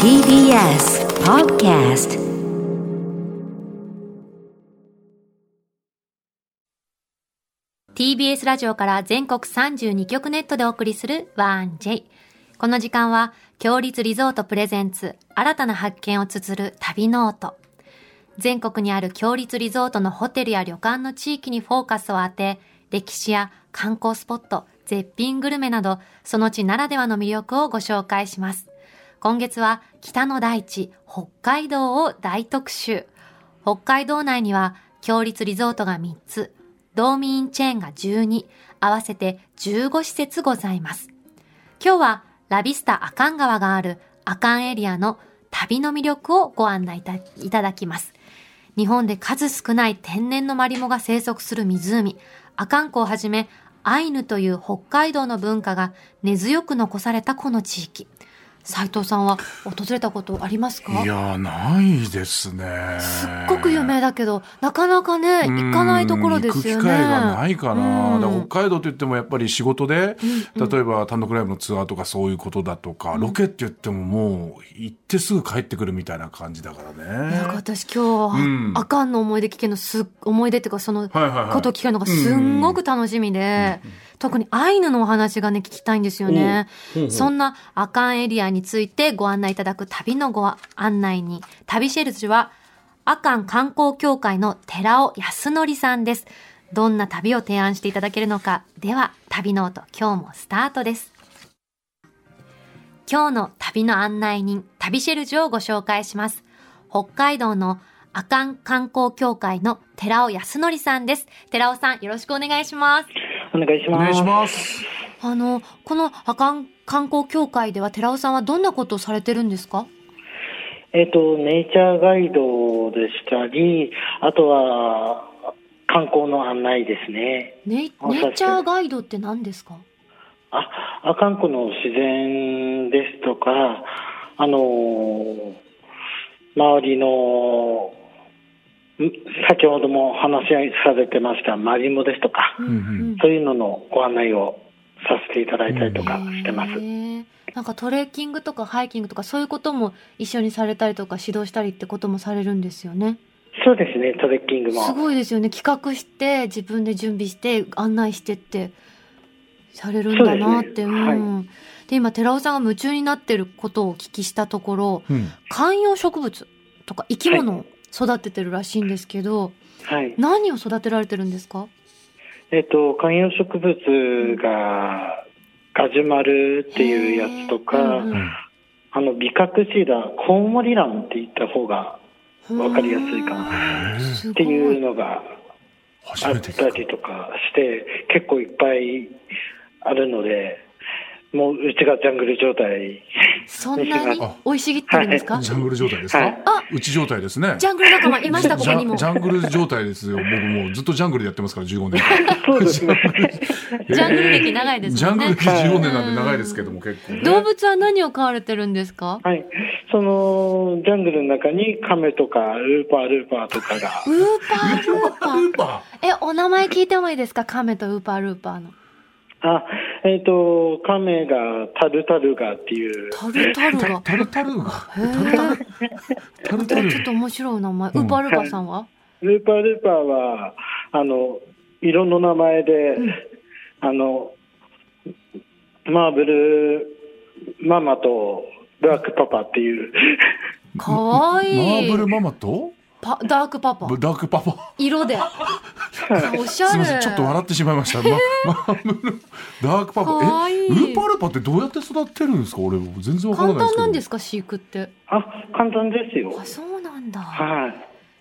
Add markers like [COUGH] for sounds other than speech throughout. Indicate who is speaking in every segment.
Speaker 1: TBS Podcast
Speaker 2: TBS ラジオから全国32局ネットでお送りする 1J。この時間は、共立リゾート presents、新たな発見を綴る旅ノート。全国にある共立リゾートのホテルや旅館の地域にフォーカスを当て、歴史や観光スポット、絶品グルメなど、その地ならではの魅力をご紹介します。今月は北の大地、北海道を大特集。北海道内には、強立リゾートが3つ、道民チェーンが12、合わせて15施設ございます。今日はラビスタアカン川があるアカンエリアの旅の魅力をご案内いたいただきます。日本で数少ない天然のマリモが生息する湖、アカン湖をはじめ、アイヌという北海道の文化が根強く残されたこの地域。斉藤さんは訪れたことありますか？
Speaker 3: いやないですね。
Speaker 2: すっごく有名だけど、なかなかね、行かないところですよね。
Speaker 3: 機会がないかな、から北海道といってもやっぱり仕事で、
Speaker 2: うん
Speaker 3: 例えば単独ライブのツアーとかそういうことだとか、ロケって言ってももう行ってすぐ帰ってくるみたいな感じだから
Speaker 2: いや
Speaker 3: ね。
Speaker 2: 私今日、
Speaker 3: うん。
Speaker 2: あかんの思い出聞けるのすっ思い出っていうかそのこと聞けるのがすんごく楽しみで、特にアイヌのお話がね聞きたいんですよね、そんな阿寒エリアについてご案内いただく旅のご案内に。旅シェルジュは阿寒観光協会の寺尾康則さんです。どんな旅を提案していただけるのか。では旅ノート今日もスタートです。今日の旅の案内人、旅シェルジュをご紹介します。北海道の阿寒観光協会の寺尾康則さんです。寺尾さん、よろしくお願いします。
Speaker 4: お願いします。
Speaker 3: お願いします。
Speaker 2: あの、この阿寒観光協会では寺尾さんはどんなことをされてるんですか？
Speaker 4: えっ、と、ネイチャーガイドでしたり、あとは観光の案内ですね。
Speaker 2: ネイ
Speaker 4: あ
Speaker 2: ネイチャーガイドって何ですか？
Speaker 4: あ、阿寒湖の自然ですとか、あのー周りの、ん先ほども話しされてましたマリモですとか、
Speaker 2: うん
Speaker 3: うん。
Speaker 4: そういうののご案内をさせていただいたりとかしてます。
Speaker 2: なんかトレッキングとかハイキングとかそういうことも一緒にされたりとか指導したりってこともされるんですよね。
Speaker 4: そうですね、トレッキングも。
Speaker 2: すごいですよね。企画して自分で準備して案内してってされるんだなってう,、
Speaker 4: そうですね。
Speaker 2: んで今寺尾さんが夢中になってることをお聞きしたところ
Speaker 3: うん。
Speaker 2: 観葉植物とか生き物を育ててるらしいんですけど、
Speaker 4: はい。
Speaker 2: 何を育てられてるんですか？
Speaker 4: えっ、と、観葉植物が、ガジュマルっていうやつとか、
Speaker 2: うん
Speaker 3: うん
Speaker 4: あの、ビカクシダ、コウモリランって言った方が
Speaker 2: うん
Speaker 4: わかりやすいかな。っていう
Speaker 2: い
Speaker 4: のが
Speaker 3: 初
Speaker 4: あったりとかして、結構いっぱいあるので、もううちがジャングル状態。
Speaker 2: そんなに [LAUGHS]
Speaker 3: あ
Speaker 2: 生い茂ってるんですか、
Speaker 3: ジャングル状態ですか、
Speaker 4: はい
Speaker 2: あ
Speaker 3: うち状態ですね。
Speaker 2: ジャングル仲間いましたここにも
Speaker 3: ジャングル状態ですよ。僕もうずっとジャングルでやってますから、15年。[LAUGHS]
Speaker 4: そうです [LAUGHS] ね。
Speaker 2: ジャングル歴長いです
Speaker 3: ジャングル歴15年なんで長いですけども、結構ね。
Speaker 2: 動物は何を飼われてるんですか？
Speaker 4: はい。その、ジャングルの中にカメとか、ルーパールーパーとかが、
Speaker 2: ウーパールーパー
Speaker 3: ウーパ
Speaker 2: え、お名前聞いてもいいですか？カメとウーパールーパーの。
Speaker 4: あ、えっ、と、カメがタルタルガっていう、
Speaker 2: タルタル
Speaker 3: ー。
Speaker 2: が。
Speaker 3: タルタルが。
Speaker 2: へー
Speaker 3: タルタル。
Speaker 2: ちょっと面白い名前。
Speaker 3: うん
Speaker 2: ウーパールーパーさんは、
Speaker 4: ルーパールーパーは、あの、色の名前で、あの、マーブルママとダークパパっていう、
Speaker 2: かわいい。
Speaker 3: マーブルママと？
Speaker 2: パダークパパ。
Speaker 3: ダークパパ。
Speaker 2: 色で。おしゃれ。
Speaker 3: すみません、ちょっと笑ってしまいました。ま、ダークパパ。え、
Speaker 2: いい
Speaker 3: ウーパールーパーってどうやって育てるんですか俺、全然わから
Speaker 2: 簡
Speaker 3: ないですけど。
Speaker 2: 単なんですか飼育って。
Speaker 4: あ、簡単ですよ。
Speaker 2: あ、そうなんだ。
Speaker 4: はい。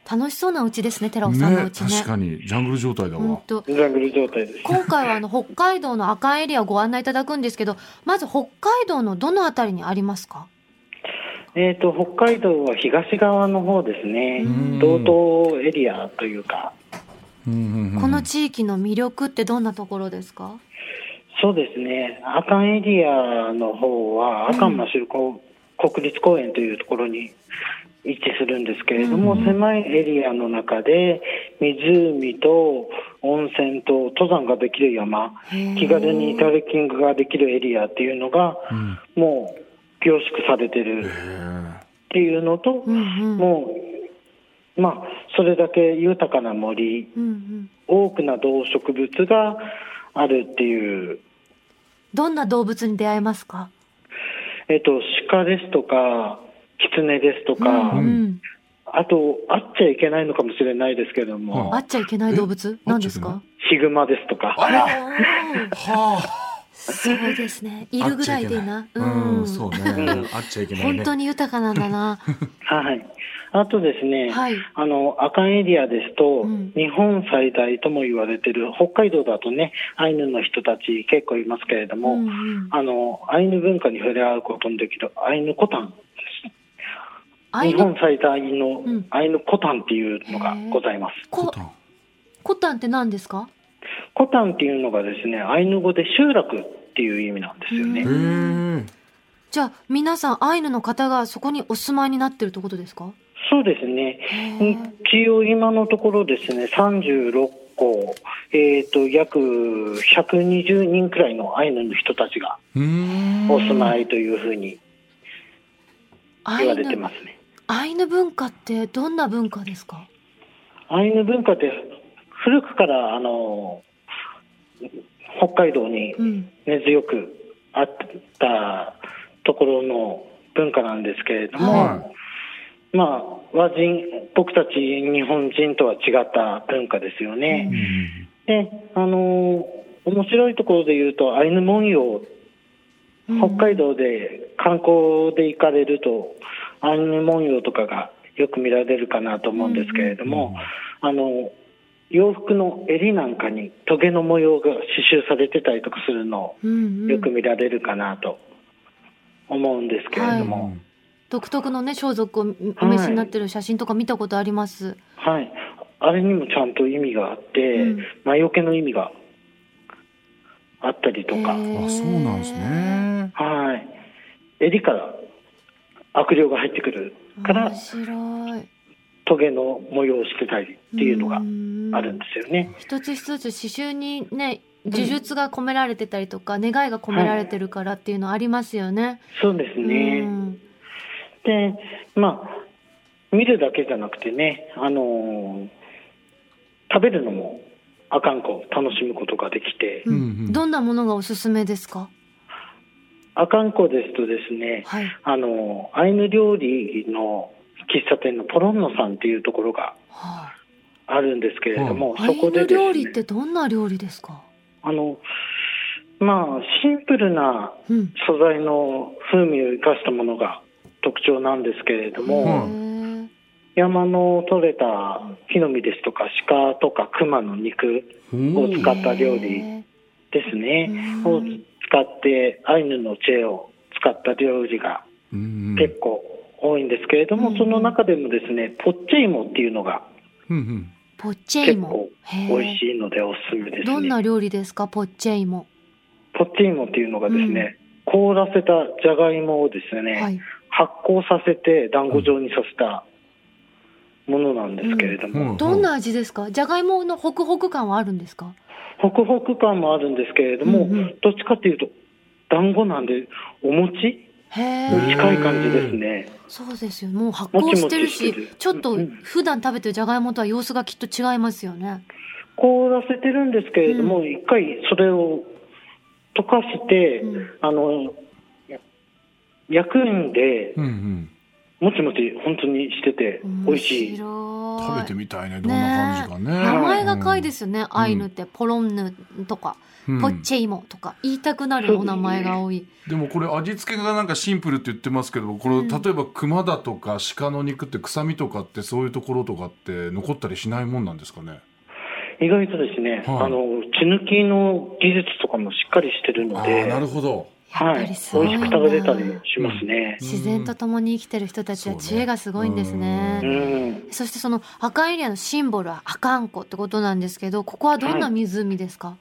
Speaker 2: 楽しそうなうちですね、寺尾さんの
Speaker 3: ね
Speaker 2: うちね。
Speaker 3: 確かに、ジャングル状態だわ。
Speaker 2: ほんと。
Speaker 4: ジャングル状態です。
Speaker 2: 今回はあの北海道の阿寒エリアをご案内いただくんですけど、まず北海道のどのあたりにありますか？
Speaker 4: えっ、と、北海道は東側の方ですね。
Speaker 3: うん。
Speaker 4: 道東エリアというか、
Speaker 3: うんうんうん。
Speaker 2: この地域の魅力ってどんなところですか？
Speaker 4: そうですね。阿寒エリアの方は、阿寒マシュルコ国立公園というところに位置するんですけれども、
Speaker 2: うん。
Speaker 4: 狭いエリアの中で、湖と温泉と登山ができる山、気軽にトレッキングができるエリアっていうのが、
Speaker 3: うん。
Speaker 4: もう凝縮されて
Speaker 3: へ
Speaker 4: る
Speaker 3: え。
Speaker 4: っていうのと、
Speaker 2: うんうん。
Speaker 4: もう、まあ、それだけ豊かな森、
Speaker 2: うんうん。
Speaker 4: 多くな動植物があるっていう、
Speaker 2: どんな動物に出会えますか？
Speaker 4: えっと、鹿ですとか、狐ですとか、
Speaker 2: うんうん。
Speaker 4: あと、会っちゃいけないのかもしれないですけれども、
Speaker 2: 会っちゃいけない動物？
Speaker 3: え
Speaker 2: 何ですか？
Speaker 4: ヒグマですとか、
Speaker 3: あら。は
Speaker 2: そうですね。いるぐらいでな。
Speaker 3: あうん。そうね。[LAUGHS] あっちゃいけないね。
Speaker 2: 本当に豊かなんだな。[LAUGHS]
Speaker 4: はい。あとですね、
Speaker 2: はい。
Speaker 4: あの、阿寒エリアですと、
Speaker 2: うん。
Speaker 4: 日本最大とも言われてる、北海道だとね、アイヌの人たち結構いますけれども、
Speaker 2: うんうん。
Speaker 4: あの、アイヌ文化に触れ合うことのできるアイヌコタン。
Speaker 2: アイヌ？
Speaker 4: 日本最大の
Speaker 2: うん。
Speaker 4: アイヌコタンっていうのがございます。
Speaker 2: コ
Speaker 3: タン。
Speaker 2: コタンって何ですか？
Speaker 4: コタンっていうのがですね、アイヌ語で集落っていう意味なんですよね。
Speaker 2: じゃあ皆さんアイヌの方がそこにお住まいになってるってことですか？
Speaker 4: そうですね。一応今のところですね、36校、えっ、と、約120人くらいのアイヌの人たちがお住まいというふうに言われてますね。
Speaker 2: アイヌ文化ってどんな文化ですか？
Speaker 4: アイヌ文化って古くから、あの、北海道に
Speaker 2: うん。
Speaker 4: 根強くあったところの文化なんですけれども、
Speaker 3: は
Speaker 4: まあ、和人、僕たち日本人とは違った文化ですよね。
Speaker 3: うん
Speaker 4: で、あの面白いところで言うと、アイヌ文様、北海道で観光で行かれると、アイヌ文様とかがよく見られるかなと思うんですけれども、あの、洋服の襟なんかにトゲの模様が刺繍されてたりとかするの
Speaker 2: うんうん。
Speaker 4: をよく見られるかなと思うんですけれども、
Speaker 2: 独特のね装束をお召しになってる写真とか見たことあります、
Speaker 4: はい。あれにもちゃんと意味があって、
Speaker 2: うん。
Speaker 4: 魔除けの意味があったりとか、
Speaker 3: あそうなんですね。
Speaker 4: はい。襟から悪霊が入ってくるから
Speaker 2: 面、白い
Speaker 4: トゲの模様をしてたりっていうのが
Speaker 2: ん
Speaker 4: あるんですよね。
Speaker 2: 一つ一つ刺繍にね呪術が込められてたりとか、願いが込められてるからっていうのありますよね。
Speaker 4: そうですね。
Speaker 2: うん
Speaker 4: で、まあ、見るだけじゃなくてね、あのー食べるのもあかんこ楽しむことができて、
Speaker 2: うん
Speaker 3: うんうん
Speaker 2: どんなものがおすすめですか？
Speaker 4: あかんこですとですね、
Speaker 2: はい。
Speaker 4: あのーアイヌ料理の喫茶店のポロンノさんっていうところが
Speaker 2: は
Speaker 4: あるんですけれども、
Speaker 2: あ、アイ
Speaker 4: そこでです
Speaker 2: ヌ料理っ
Speaker 4: ね、
Speaker 2: てどんな料理ですか？
Speaker 4: あの、まあ、シンプルな
Speaker 2: うん。
Speaker 4: 素材の風味を生かしたものが特徴なんですけれども、
Speaker 3: うん
Speaker 4: 山の取れた木の実ですとか鹿とか熊の肉を使った料理
Speaker 2: へ
Speaker 4: ですね、
Speaker 2: うん。
Speaker 4: を使ってアイヌの知恵を使った料理が
Speaker 3: うん。
Speaker 4: 結構多いんですけれども、
Speaker 2: うん
Speaker 4: その中でもですねポッチェイモっていうのが
Speaker 2: ポッチェイモ
Speaker 4: 結構。
Speaker 2: へー
Speaker 4: 美味しいのでおすすめですね
Speaker 2: どんな料理ですか、ポッチェイモ。
Speaker 4: ポッチェイモっていうのがですね、凍らせたじゃがいもをですね、
Speaker 2: はい。
Speaker 4: 発酵させて団子状にさせたものなんですけれども、
Speaker 3: うん
Speaker 2: どんな味ですか？じゃがいものホクホク感はあるんですか？
Speaker 4: ホクホク感もあるんですけれども、
Speaker 2: うんうん
Speaker 4: どっちかっていうと団子なんでお餅近い感じですね。
Speaker 2: そうですよ。もう発酵してるし、
Speaker 4: もちもちる
Speaker 2: ちょっと
Speaker 4: うん
Speaker 2: 普段食べてるじゃがいもとは様子がきっと違いますよね。
Speaker 4: 凍らせてるんですけれども、一回それを溶かして、
Speaker 2: うん
Speaker 4: あのや焼くんで
Speaker 3: うんうん
Speaker 4: もちもち本当にしてて美味しい。
Speaker 3: 食べてみたいね。どんな感じかね。
Speaker 2: 名前が可愛いですよね。アイヌって。ポロンヌとか、
Speaker 3: うん。
Speaker 2: ポッチェイモとか。言いたくなるお名前が多い。
Speaker 3: でもこれ味付けがなんかシンプルって言ってますけどこれ
Speaker 2: うん。
Speaker 3: 例えば熊だとか鹿の肉って臭みとかってそういうところとかって残ったりしないもんなんですかね？
Speaker 4: 意外とですね、
Speaker 3: はい。
Speaker 4: あの血抜きの技術とかもしっかりしてるの
Speaker 3: あ
Speaker 4: で、
Speaker 3: あなるほど
Speaker 4: はい、美味し
Speaker 2: ぱりすごい
Speaker 4: く
Speaker 2: な
Speaker 4: 食べれたりしますね。
Speaker 2: 自然と共に生きてる人たちは知恵がすごいんです
Speaker 4: う
Speaker 2: ね。
Speaker 4: ん、
Speaker 2: そしてその赤エリアのシンボルはアカンコってことなんですけど、ここはどんな湖ですか？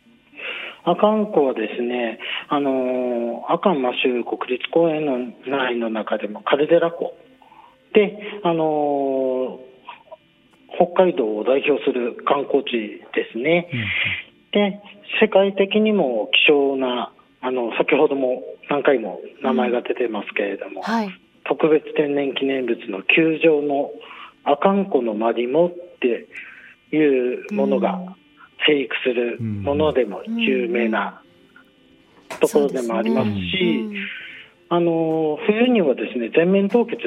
Speaker 4: 阿寒湖はですね、あのー、阿寒マシュー国立公園の内の中でもカルデラ湖。で、あのー北海道を代表する観光地ですね。で、世界的にも希少なあの、先ほども何回も名前が出てますけれども、
Speaker 2: はい。
Speaker 4: 特別天然記念物の球場の阿寒湖のマリモっていうものが生育するものでも有名なところでもありますし、
Speaker 2: うん。
Speaker 4: あの冬にはですね全面凍結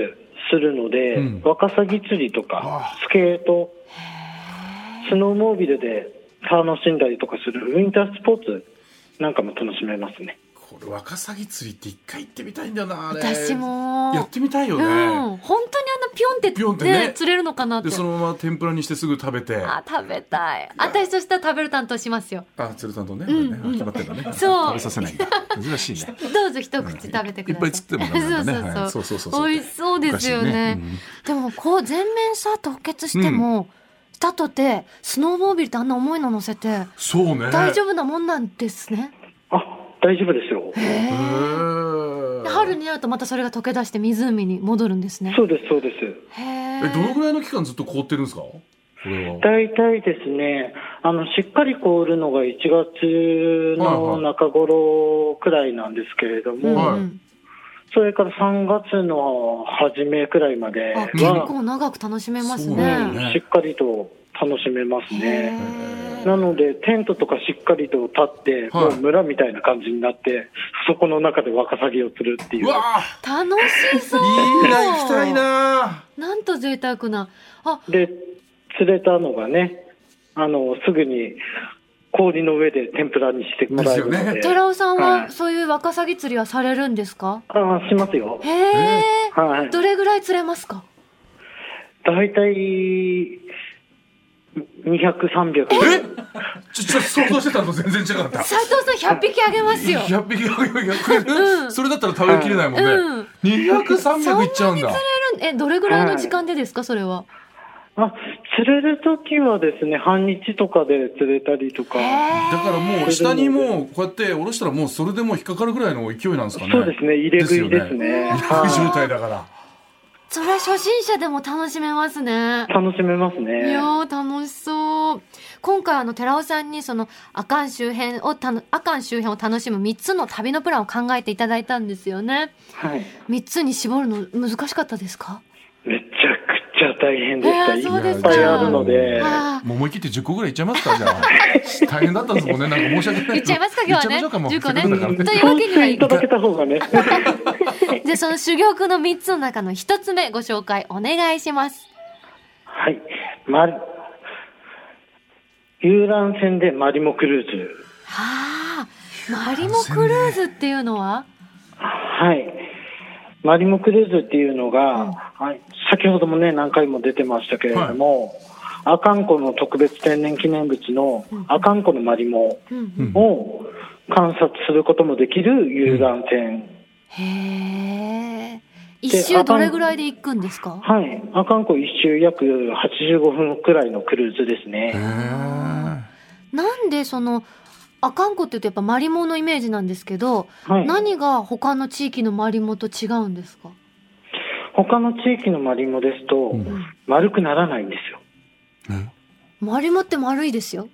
Speaker 4: するので、
Speaker 3: うん。
Speaker 4: ワカサギ釣りと
Speaker 3: あ。
Speaker 4: かスケートスノーモービルで楽しんだりとかするウィンタースポーツなんかも楽しめますね。
Speaker 3: これワカサギ釣りって一回行ってみたいんだよな
Speaker 2: 私も。
Speaker 3: やってみたいよ
Speaker 2: うん。
Speaker 3: ね、
Speaker 2: 本当にあのピョンって
Speaker 3: ピョンってね。
Speaker 2: ね、釣れるのかなって。
Speaker 3: で。そのまま天ぷらにしてすぐ食べて。
Speaker 2: あ、食べたい。私としたら食べる担当しますよ。
Speaker 3: あ鶴さん。とね,、
Speaker 2: うん。
Speaker 3: ね決まってんだね。
Speaker 2: そう。
Speaker 3: 食べさせないんだ。珍しいね。[LAUGHS]
Speaker 2: どうぞ一口食べてください。
Speaker 3: いっぱい釣ってもダ
Speaker 2: うそうそう。
Speaker 3: そう。そうそうそう
Speaker 2: 美味しそうですよね。でもこう全面さ凍結しても、したとてスノーモービルってあんな重いの乗せて
Speaker 3: そうね
Speaker 2: 大丈夫なもんなんですね。
Speaker 4: あ大丈夫ですよ。
Speaker 2: へ春になるとまたそれが溶け出して湖に戻るんですね。
Speaker 4: そうですそうです。
Speaker 2: へえ。
Speaker 3: えどのぐらいの期間ずっと凍ってるんですか？
Speaker 4: 大体ですね、あの、しっかり凍るのが1月の中頃くらいなんですけれども、
Speaker 2: うん
Speaker 3: はい
Speaker 2: うん
Speaker 4: それから3月の初めくらいまで
Speaker 2: あ結
Speaker 4: は、
Speaker 2: 構長く楽しめますね。
Speaker 3: ね
Speaker 4: しっかりと楽しめます
Speaker 2: へ
Speaker 4: ね。
Speaker 2: え
Speaker 4: なので、テントとかしっかりと立って、
Speaker 3: はい
Speaker 4: もう村みたいな感じになって、そこの中でワカサギを釣るっていうう。
Speaker 3: わ
Speaker 2: 楽しそう。
Speaker 3: ーいいな行きたいな
Speaker 2: なんと贅沢な。あ、
Speaker 4: で、釣れたのがね、あの、すぐに氷の上で天ぷらにしてもらえるので。
Speaker 3: ですよね
Speaker 2: 寺尾さん
Speaker 4: は
Speaker 2: はいそういうワカサギ釣りはされるんですか？
Speaker 4: ああ、しますよ。
Speaker 2: へえ。
Speaker 4: はい。
Speaker 2: どれぐらい釣れますか？
Speaker 4: 大体、200、300。
Speaker 3: ちょちょ想像してたのと全然違かった
Speaker 2: 斉藤さん100匹あげますよ。
Speaker 3: 100匹100
Speaker 2: うん
Speaker 3: それだったら食べきれないもんね、
Speaker 2: うん
Speaker 3: 200300いっちゃうんだ
Speaker 2: え、どれぐらいの時間でですか、それは？
Speaker 4: あ、釣れるときはですね、半日とかで釣れたりとか。
Speaker 3: だからもう下にもうこうやって下ろしたらもうそれでもう引っかかるぐらいの勢いなんですかね
Speaker 4: そうですね、入れ食いですね。
Speaker 3: 入れ食い状態だから
Speaker 2: それは初心者でも楽しめますね。
Speaker 4: 楽しめます
Speaker 2: い
Speaker 4: ね。
Speaker 2: やー楽しそう。今回あの寺尾さんにその阿寒周辺をたの阿寒周辺を楽しむ3つの旅のプランを考えていただいたんですよね。
Speaker 4: はい。
Speaker 2: 3つに絞るの難しかったですか？
Speaker 4: めちゃ大変でした。いっぱいあるので。
Speaker 2: あ
Speaker 3: もう思い切って10個ぐらいいっちゃいますかじゃあ [LAUGHS] 大変だったんですもんねなんか申し訳ない
Speaker 2: 言っちゃいますか今日はね
Speaker 3: 言っちゃいましょうかもう
Speaker 2: 10個ねというわけにはい
Speaker 4: いただけた方がね。[LAUGHS]
Speaker 2: ーでその珠玉の3つの中の1つ目ご紹介お願いします。
Speaker 4: はい。ま、遊覧船でマリモクルーズ。
Speaker 2: はあ、マリモクルーズっていうのは？
Speaker 4: はい。マリモクルーズっていうのが、
Speaker 2: うん
Speaker 4: はい、先ほどもね、何回も出てましたけれども、阿寒湖の特別天然記念物の
Speaker 2: うん
Speaker 4: 阿寒湖のマリモを観察することもできる遊覧船。
Speaker 2: へえ。一周どれぐらいで行くんですか？
Speaker 4: はい。阿寒湖一周約85分くらいのクルーズです
Speaker 3: へ
Speaker 4: ね。
Speaker 3: ー
Speaker 2: なんでその阿寒湖って言うとやっぱマリモのイメージなんですけど、
Speaker 4: はい。
Speaker 2: 何が他の地域のマリモと違うんですか？
Speaker 4: 他の地域のマリモですと、
Speaker 3: うん
Speaker 4: 丸くならないんですよ。
Speaker 3: え？
Speaker 2: マリモって丸いですよ。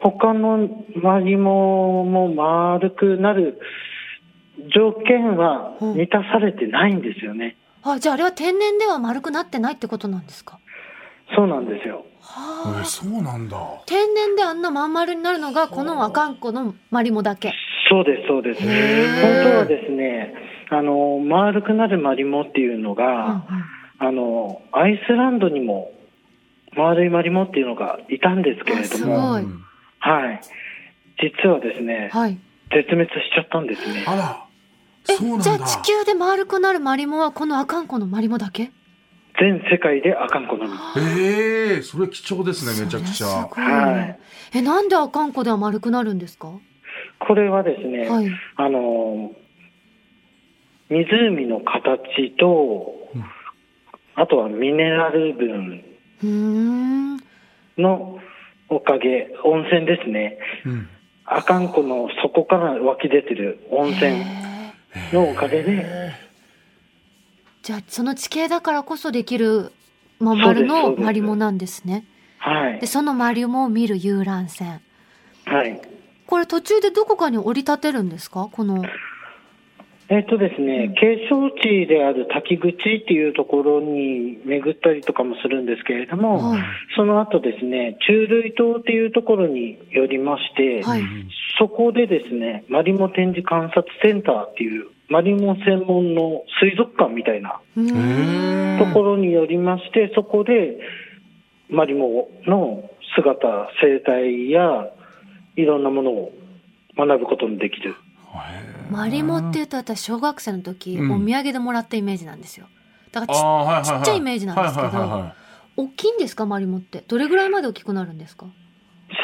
Speaker 4: 他のマリモも丸くなる条件は満たされてないんですよね。
Speaker 2: あ、じゃああれは天然では丸くなってないってことなんですか？
Speaker 4: そうなんですよ。
Speaker 2: はあ。
Speaker 3: えそうなんだ
Speaker 2: 天然であんなまん丸になるのがこの阿寒湖のマリモだけ。
Speaker 4: そうです、そうです。本当はですね、あの、丸くなるマリモっていうの
Speaker 2: うん
Speaker 4: が、あの、アイスランドにも丸いマリモっていうのがいたんですけれども、はい。実はですね、
Speaker 2: はい。
Speaker 4: 絶滅しちゃったんですね。
Speaker 3: あら
Speaker 2: えじゃあ地球で丸くなるマリモはこの阿寒湖のマリモだけ？
Speaker 4: 全世界であかんこのみ。
Speaker 3: ええそれ貴重ですねめちゃくちゃ
Speaker 2: それすごい
Speaker 4: はい
Speaker 2: え、なんで阿寒湖では丸くなるんですか？
Speaker 4: これはですね、
Speaker 2: はい。
Speaker 4: あの、湖の形と、
Speaker 3: うん
Speaker 4: あとはミネラル分。のおかげ、温泉ですね。
Speaker 3: うん
Speaker 4: 阿寒湖の底から湧き出てる温泉のおかげで、
Speaker 2: じゃあその地形だからこそできるまん丸のマリモなんですね。
Speaker 4: はい
Speaker 2: で、。そのマリモを見る遊覧船。
Speaker 4: はい。
Speaker 2: これ途中でどこかに降り立てるんですか？この。
Speaker 4: えっとですね、景勝地である滝口っていうところに巡ったりとかもするんですけれども、
Speaker 2: はい
Speaker 4: その後ですね、中類島っていうところに寄りまして、
Speaker 2: はい。
Speaker 4: そこでですね、マリモ展示観察センターっていう、マリモ専門の水族館みたいなところに寄りまして、そこでマリモの姿、生態やいろんなものを学ぶことのできる。
Speaker 2: マリモって言うと私小学生の時、
Speaker 3: うん
Speaker 2: お土産でもらったイメージなんですよ。だからち
Speaker 3: はいはいはい
Speaker 2: ちっちゃいイメージなんですけど
Speaker 3: はいはいはいはい
Speaker 2: 大きいんですかマリモって？どれぐらいまで大きくなるんですか？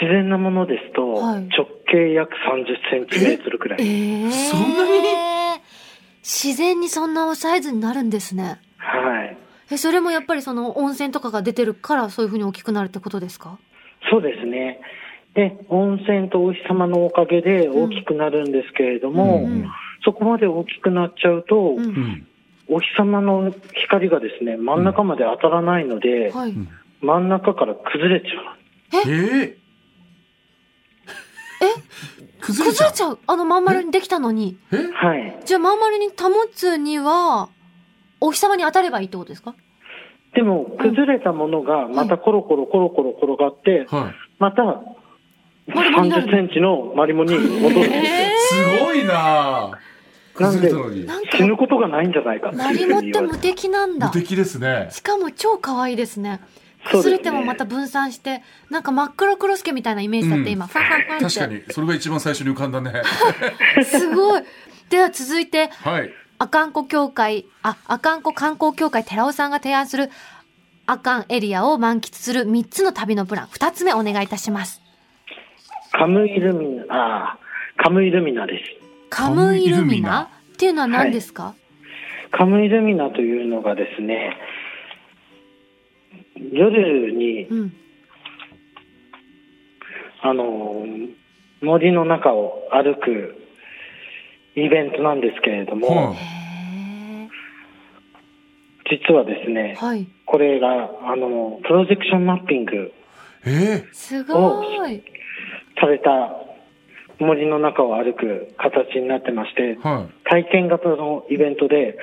Speaker 4: 自然なものですと、
Speaker 2: はい
Speaker 4: 直径約30センチメートルくらい。
Speaker 2: ええ
Speaker 3: そんなに？
Speaker 2: 自然にそんなサイズになるんですね。
Speaker 4: はい。
Speaker 2: え、それもやっぱりその温泉とかが出てるからそういうふうに大きくなるってことですか？
Speaker 4: そうですね。で、温泉とお日様のおかげで大きくなるんですけれども、
Speaker 2: うんうん。
Speaker 4: そこまで大きくなっちゃうと、
Speaker 2: うん。
Speaker 3: うん
Speaker 4: お日様の光がですね、真ん中まで当たらないので、
Speaker 2: はい。
Speaker 4: 真ん中から崩れちゃう。
Speaker 3: え？え崩れちゃう？
Speaker 2: 崩れちゃう？あのまん丸にできたのに。
Speaker 3: え？
Speaker 4: はい。
Speaker 2: じゃあまん丸に保つには、お日様に当たればいいってことですか？
Speaker 4: でも、崩れたものがまたコロコロコロコロ転がって、
Speaker 3: はい。
Speaker 4: また30センチのマリモに戻るんですよ。
Speaker 3: すごいな
Speaker 2: なんか
Speaker 4: 死ぬことがないんじゃないかって
Speaker 2: マリモって無。敵なんだ
Speaker 3: 無。敵ですね
Speaker 2: しかも超可愛いですね。崩れてもまた分散して、なんか真っ黒クロスケみたいなイメージだって今、ファンファンファンって。
Speaker 3: 確かにそれが一番最初に浮かんだね [LAUGHS]
Speaker 2: すごい。では続いて、
Speaker 3: はい
Speaker 2: 阿寒湖協会、あ、阿寒湖観光協会寺尾さんが提案する阿寒エリアを満喫する3つの旅のプラン、2つ目お願いいたします。
Speaker 4: カムイルミナ、ああ、カムイルミナです。
Speaker 2: カムイルミナ？っていうのは何ですか、
Speaker 4: カムイルミナというのがですね、夜に、
Speaker 2: うん。
Speaker 4: あの、森の中を歩くイベントなんですけれども、実はですね
Speaker 2: ー、はい。
Speaker 4: これが、あの、プロジェクションマッピング
Speaker 3: え
Speaker 2: すごい。
Speaker 4: された森の中を歩く形になってまして
Speaker 3: え、は
Speaker 4: 体験型のイベントで、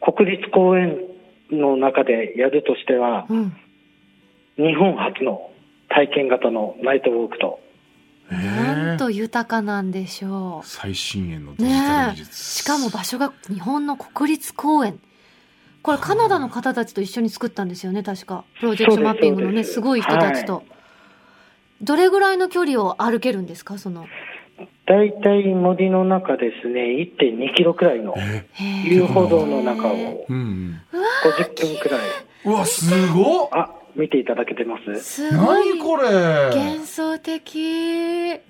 Speaker 4: 国立公園の中でやるとしては、
Speaker 2: うん。
Speaker 4: 日本初の体験型のナイトウォークと、
Speaker 2: なん
Speaker 3: え
Speaker 2: と豊かなんでしょ
Speaker 3: 最新鋭のデ
Speaker 2: う。
Speaker 3: ジタル。技術
Speaker 2: しかも場所が日本の国立公園。これカナダの方たちと一緒に作ったんですよね、確か。プロジェクションマッピングのね、
Speaker 4: す
Speaker 2: すごい人たちと。どれぐらいの距離を歩けるんですか、その。
Speaker 4: 大体森の中ですね、1.2キロくらいの。遊歩道の中を。
Speaker 3: うんうん。
Speaker 4: 50分くらい、
Speaker 3: うわすごっ。
Speaker 4: あ、見ていただけてます？
Speaker 2: すごい
Speaker 3: 何これ？
Speaker 2: 幻想的。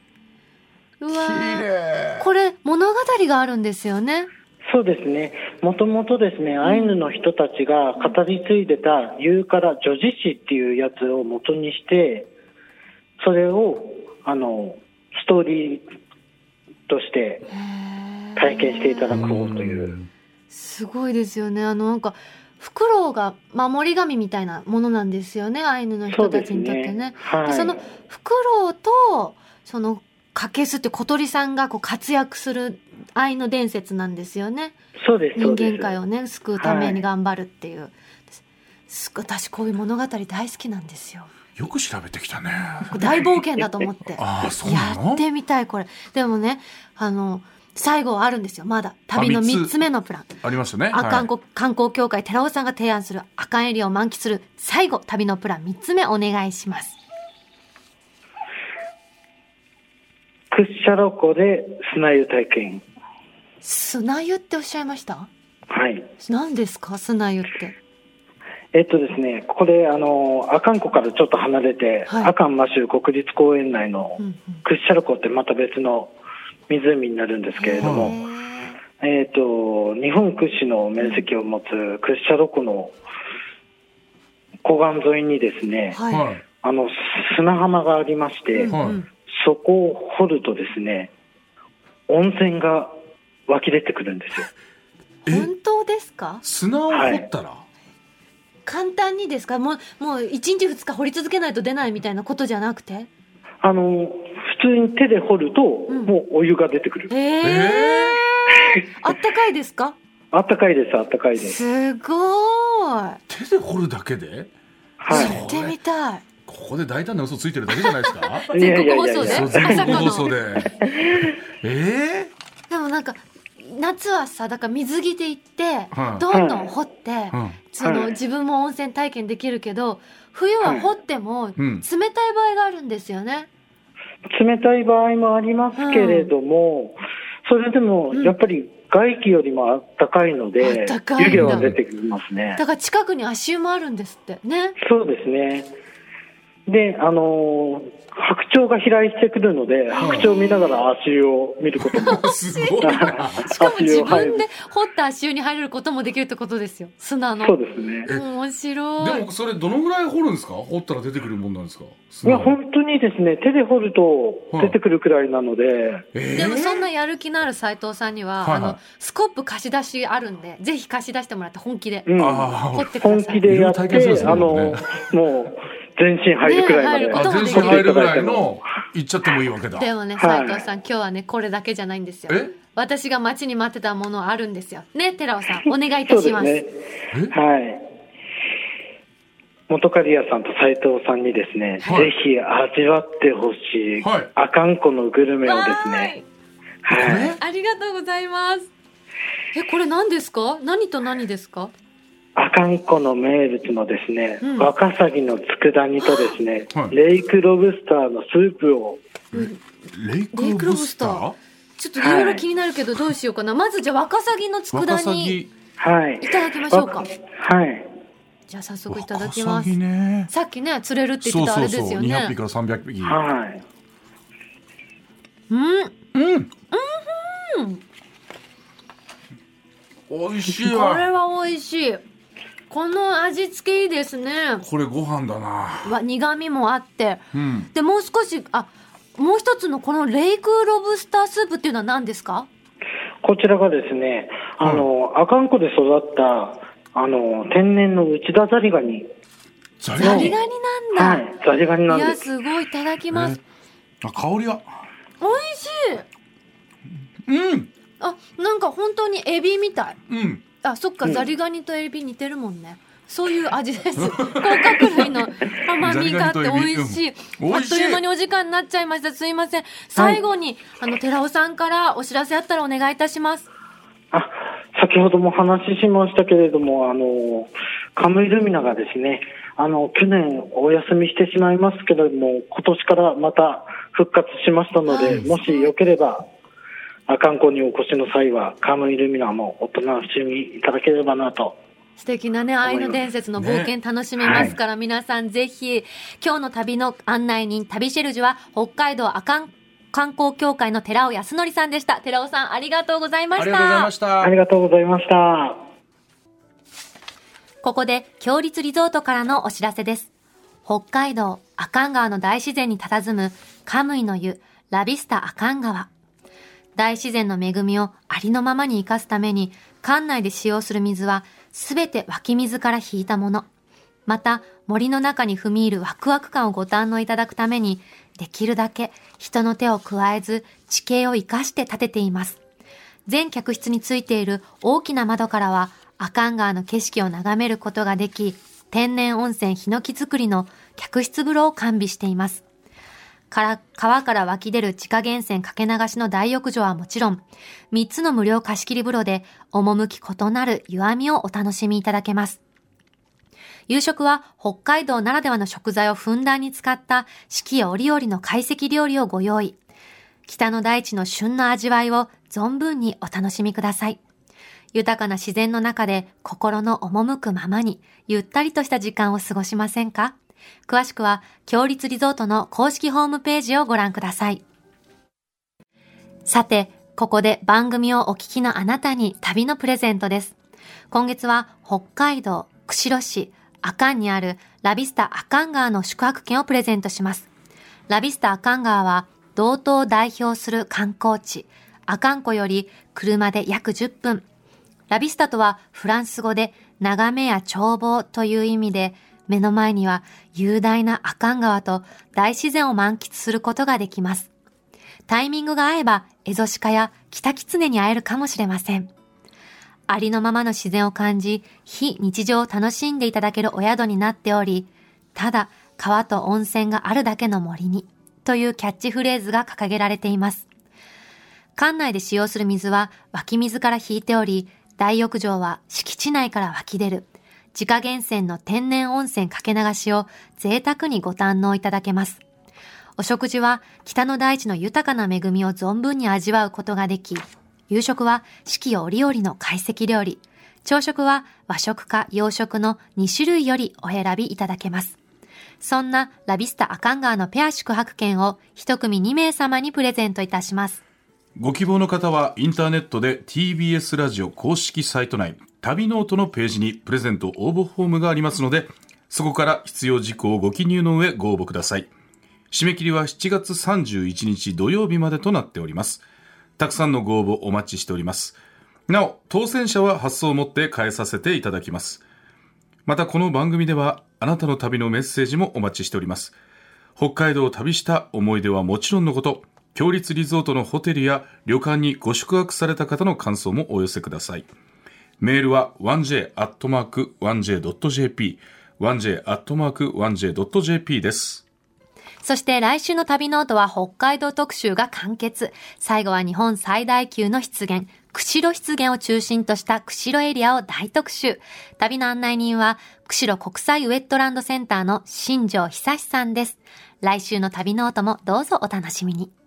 Speaker 2: うわ
Speaker 3: 綺
Speaker 2: ー
Speaker 3: 麗。
Speaker 2: これ物語があるんですよね？
Speaker 4: そうですね。もともとですね、アイヌの人たちが語り継いでたユーカラ女児詩っていうやつを元にして、それを、あの、ストーリーとして体験していただこうという。
Speaker 2: すごいですよね。あのなんかフクロウが守り神みたいなものなんですよね。アイヌの人たちにとってね。
Speaker 4: はい。
Speaker 2: でそのフクロウとそのカケスって小鳥さんがこう活躍する愛の伝説なんですよね。
Speaker 4: そうです。
Speaker 2: 人間界をね救うために頑張るっていう。すごい私こういう物語大好きなんですよ。
Speaker 3: よく調べてきたね
Speaker 2: 大冒険だと思って。[LAUGHS]
Speaker 3: ああそうな
Speaker 2: や
Speaker 3: の
Speaker 2: ってみたいこれ。でもねあの最後はあるんですよまだ旅の
Speaker 3: あ三つ
Speaker 2: 3つ目のプラン。
Speaker 3: ありましたね
Speaker 2: 阿寒
Speaker 3: は
Speaker 2: 湖観光協会寺尾さんが提案する阿寒エリアを満喫する最後旅のプラン3つ目お願いします。
Speaker 4: クッシャロ湖で砂湯体験。
Speaker 2: 砂湯っておっしゃいました？
Speaker 4: はい。
Speaker 2: 何ですか？砂湯って。
Speaker 4: えっとですね、これ、あの、阿寒湖からちょっと離れて、
Speaker 2: はい。
Speaker 4: 阿寒摩周国立公園内の
Speaker 2: うんうん。
Speaker 4: クッシャロ湖ってまた別の湖になるんですけれども、えっ、と、日本屈指の面積を持つクッシャロ湖の湖岸沿いにですね、
Speaker 2: はい。
Speaker 3: はい。
Speaker 4: あの、砂浜がありまして、
Speaker 2: うんうん。
Speaker 4: そこを掘るとですね、温泉が湧き出てくるんですよ。
Speaker 3: え
Speaker 2: 本当ですか？
Speaker 3: 砂を掘ったら、
Speaker 2: 簡単にですか？もう、もう1日2日掘り続けないと出ないみたいなことじゃなくて？
Speaker 4: あの、普通に手で掘ると、
Speaker 2: ん。
Speaker 4: もうお湯が出てくる。
Speaker 2: ええ
Speaker 3: え
Speaker 2: あったかいですか？
Speaker 4: あったかいです、あったかいです。
Speaker 2: すごーい。
Speaker 3: 手で掘るだけで？
Speaker 4: はい。
Speaker 2: やってみたい。
Speaker 3: ここで大胆な嘘ついてるだけじゃないですか？[LAUGHS]
Speaker 2: 全国放送で？
Speaker 3: そう全国放送
Speaker 2: ま
Speaker 3: で。[LAUGHS] [LAUGHS] え
Speaker 2: でもなんか夏はさだから水着で行って、
Speaker 3: はい。
Speaker 2: どんどん掘って、
Speaker 3: えうん。
Speaker 2: その、
Speaker 4: はい。
Speaker 2: 自分も温泉体験できるけど冬は掘っても
Speaker 3: うん。
Speaker 2: 冷たい場合があるんですよね。
Speaker 4: 冷たい場合もありますけれども、それでも
Speaker 2: うん。
Speaker 4: やっぱり外気よりもあったかいので、湯気は出てきますね。
Speaker 2: だ。から近くに足湯もあるんですってね。
Speaker 4: そうですね。で、あのー白鳥が飛来してくるので、白鳥を見ながら足湯を見ることも。[LAUGHS]
Speaker 3: すごい。な [LAUGHS]
Speaker 2: しかも自分
Speaker 4: はい。
Speaker 2: で掘った足湯に入れることもできるってことですよ。砂の。
Speaker 4: そうですね。
Speaker 2: 面白い。
Speaker 3: でもそれどのぐらい掘るんですか？掘ったら出てくるもんなんですか？
Speaker 4: いや、本当にですね、手で掘ると出てくるくらいなので、
Speaker 3: えー。
Speaker 2: でもそんなやる気のある斉藤さんには、
Speaker 3: はいはい。
Speaker 2: あのスコップ貸し出しあるんでぜひ貸し出してもらって本気で
Speaker 4: うん、
Speaker 3: あ
Speaker 2: 掘ってくだ
Speaker 4: 本
Speaker 2: さい。
Speaker 4: 気でやっ
Speaker 3: いろいろ体験するんです
Speaker 4: て、
Speaker 3: ね
Speaker 4: あの、もう、全身入るくらいまで。
Speaker 2: ね入ること
Speaker 3: あ全
Speaker 2: もできる
Speaker 3: 身入るぐらいの行っちゃってもいいわけだ
Speaker 2: でもね
Speaker 4: はい
Speaker 2: 斉藤さん、今日はねこれだけじゃないんですよ。
Speaker 3: え？
Speaker 2: 私が待ちに待ってたものあるんですよ。ね寺尾さん [LAUGHS] お願いいたします。
Speaker 4: ね。はい。元刈谷さんと斉藤さんにですね、
Speaker 3: はい
Speaker 4: ぜひ味わってほしい、
Speaker 3: はい
Speaker 4: 阿寒湖のグルメをですね、はい。
Speaker 2: ありがとうございます。えこれ何ですか？何と何ですか？
Speaker 4: 阿寒湖の名物のですね、
Speaker 2: うん
Speaker 4: ワカサギの佃煮とですね、
Speaker 3: はい
Speaker 4: レイクロブスターのスープを、
Speaker 3: レイクロブスター？
Speaker 2: ちょっといろいろ気になるけどどうしようかな。まずじゃあワカサギの
Speaker 3: ワカサ
Speaker 2: 佃煮
Speaker 3: ギ
Speaker 4: はい
Speaker 2: い。ただきましょうか
Speaker 4: わ。はい。
Speaker 2: じゃあ早速い
Speaker 3: ワ
Speaker 2: ただきます
Speaker 3: カサギ。ね
Speaker 2: さっきね釣れるって言ってたあれですよ
Speaker 3: 200
Speaker 2: ね
Speaker 3: 匹。から300匹
Speaker 4: はい。
Speaker 2: うん。
Speaker 3: うん美味しい
Speaker 2: こ
Speaker 3: わ
Speaker 2: れは美味しい。この味付けいいですね。
Speaker 3: これご飯だな
Speaker 2: わ苦味もあって。
Speaker 3: うん
Speaker 2: でもう少しあもう一つのこのレイクロブスタースープっていうのは何ですか？
Speaker 4: こちらがですね、あの、阿寒湖で育った、あの、天然の内田ザリガニ。
Speaker 3: ザ
Speaker 2: ザリ
Speaker 3: リガニ？
Speaker 2: ガニなんだ。
Speaker 4: はい。ザリガニなん
Speaker 2: いや。すごいいただきます。
Speaker 3: あ香りは？
Speaker 2: 美味しい。
Speaker 3: うん
Speaker 2: あなんか本当にエビみたい。
Speaker 3: うん
Speaker 2: あそっか、
Speaker 4: うん
Speaker 2: ザリガニとエビ似てるもんね。そういう味です。甲殻類の甘みがあって美味しい。
Speaker 3: うん
Speaker 2: あっという間にお時間になっちゃいました。すいません。最後に、あの、寺尾さんからお知らせあったらお願いいたします。
Speaker 4: あ、先ほども話しましたけれども、あの、カムイルミナがですね、あの、去年お休みしてしまいますけれども、今年からまた復活しましたので、
Speaker 2: はい
Speaker 4: もしよければ、阿寒湖にお越しの際は、カムイルミナもお楽しみいただければなと。
Speaker 2: 素敵なね、愛の伝説の冒険楽しめますから、皆さんぜひ、今日の旅の案内人、旅シェルジュは、北海道阿寒観光協会の寺尾康則さんでした。寺尾さん、ありがとうございました。
Speaker 3: ありがとうございました
Speaker 4: ありがとうございました。
Speaker 2: ここで、強立リゾートからのお知らせです。北海道阿寒川の大自然に佇むカムイの湯、ラビスタ阿寒川。大自然の恵みをありのままに生かすために、館内で使用する水はすべて湧き水から引いたもの。また、森の中に踏み入るワクワク感をご堪能いただくために、できるだけ人の手を加えず、地形を生かして建てています。全客室についている大きな窓からは、阿寒川の景色を眺めることができ、天然温泉ヒノキ作りの客室風呂を完備しています。から川から湧き出る自家源泉かけ流しの大浴場はもちろん、3つの無料貸し切り風呂で、趣異なる湯あみをお楽しみいただけます。夕食は北海道ならではの食材をふんだんに使った四季折々の懐石料理をご用意。北の大地の旬の味わいを存分にお楽しみください。豊かな自然の中で心の赴くままにゆったりとした時間を過ごしませんか？詳しくは、強立リゾートの公式ホームページをご覧ください。さて、ここで番組をお聞きのあなたに旅のプレゼントです。今月は北海道釧路市阿寒にあるラビスタ阿寒川の宿泊券をプレゼントします。ラビスタ阿寒川は道東を代表する観光地、阿寒湖より車で約10分。ラビスタとはフランス語で眺めや眺望という意味で、目の前には雄大な阿寒川と大自然を満喫することができます。タイミングが合えば、エゾシカやキタキツネに会えるかもしれません。ありのままの自然を感じ、非日常を楽しんでいただけるお宿になっており、ただ川と温泉があるだけの森に、というキャッチフレーズが掲げられています。館内で使用する水は湧き水から引いており、大浴場は敷地内から湧き出る、自家源泉の天然温泉かけ流しを贅沢にご堪能いただけます。お食事は北の大地の豊かな恵みを存分に味わうことができ、夕食は四季折々の懐石料理、朝食は和食か洋食の2種類よりお選びいただけます。そんなラビスタアカンガーのペア宿泊券を一組2名様にプレゼントいたします。
Speaker 3: ご希望の方はインターネットで TBS ラジオ公式サイト内旅ノートのページにプレゼント応募フォームがありますのでそこから必要事項をご記入の上ご応募ください。締め切りは7月31日土曜日までとなっております。たくさんのご応募お待ちしております。なお当選者は発送をもって返えさせていただきます。またこの番組ではあなたの旅のメッセージもお待ちしております。北海道を旅した思い出はもちろんのこと強立リゾートのホテルや旅館にご宿泊された方の感想もお寄せください。メールは 1j.1j.jp 1j.1j.jp です。
Speaker 2: そして来週の旅ノートは北海道特集が完結。最後は日本最大級の湿原、釧路湿原を中心とした釧路エリアを大特集。旅の案内人は、釧路国際ウェットランドセンターの新庄久志さんです。来週の旅ノートもどうぞお楽しみに。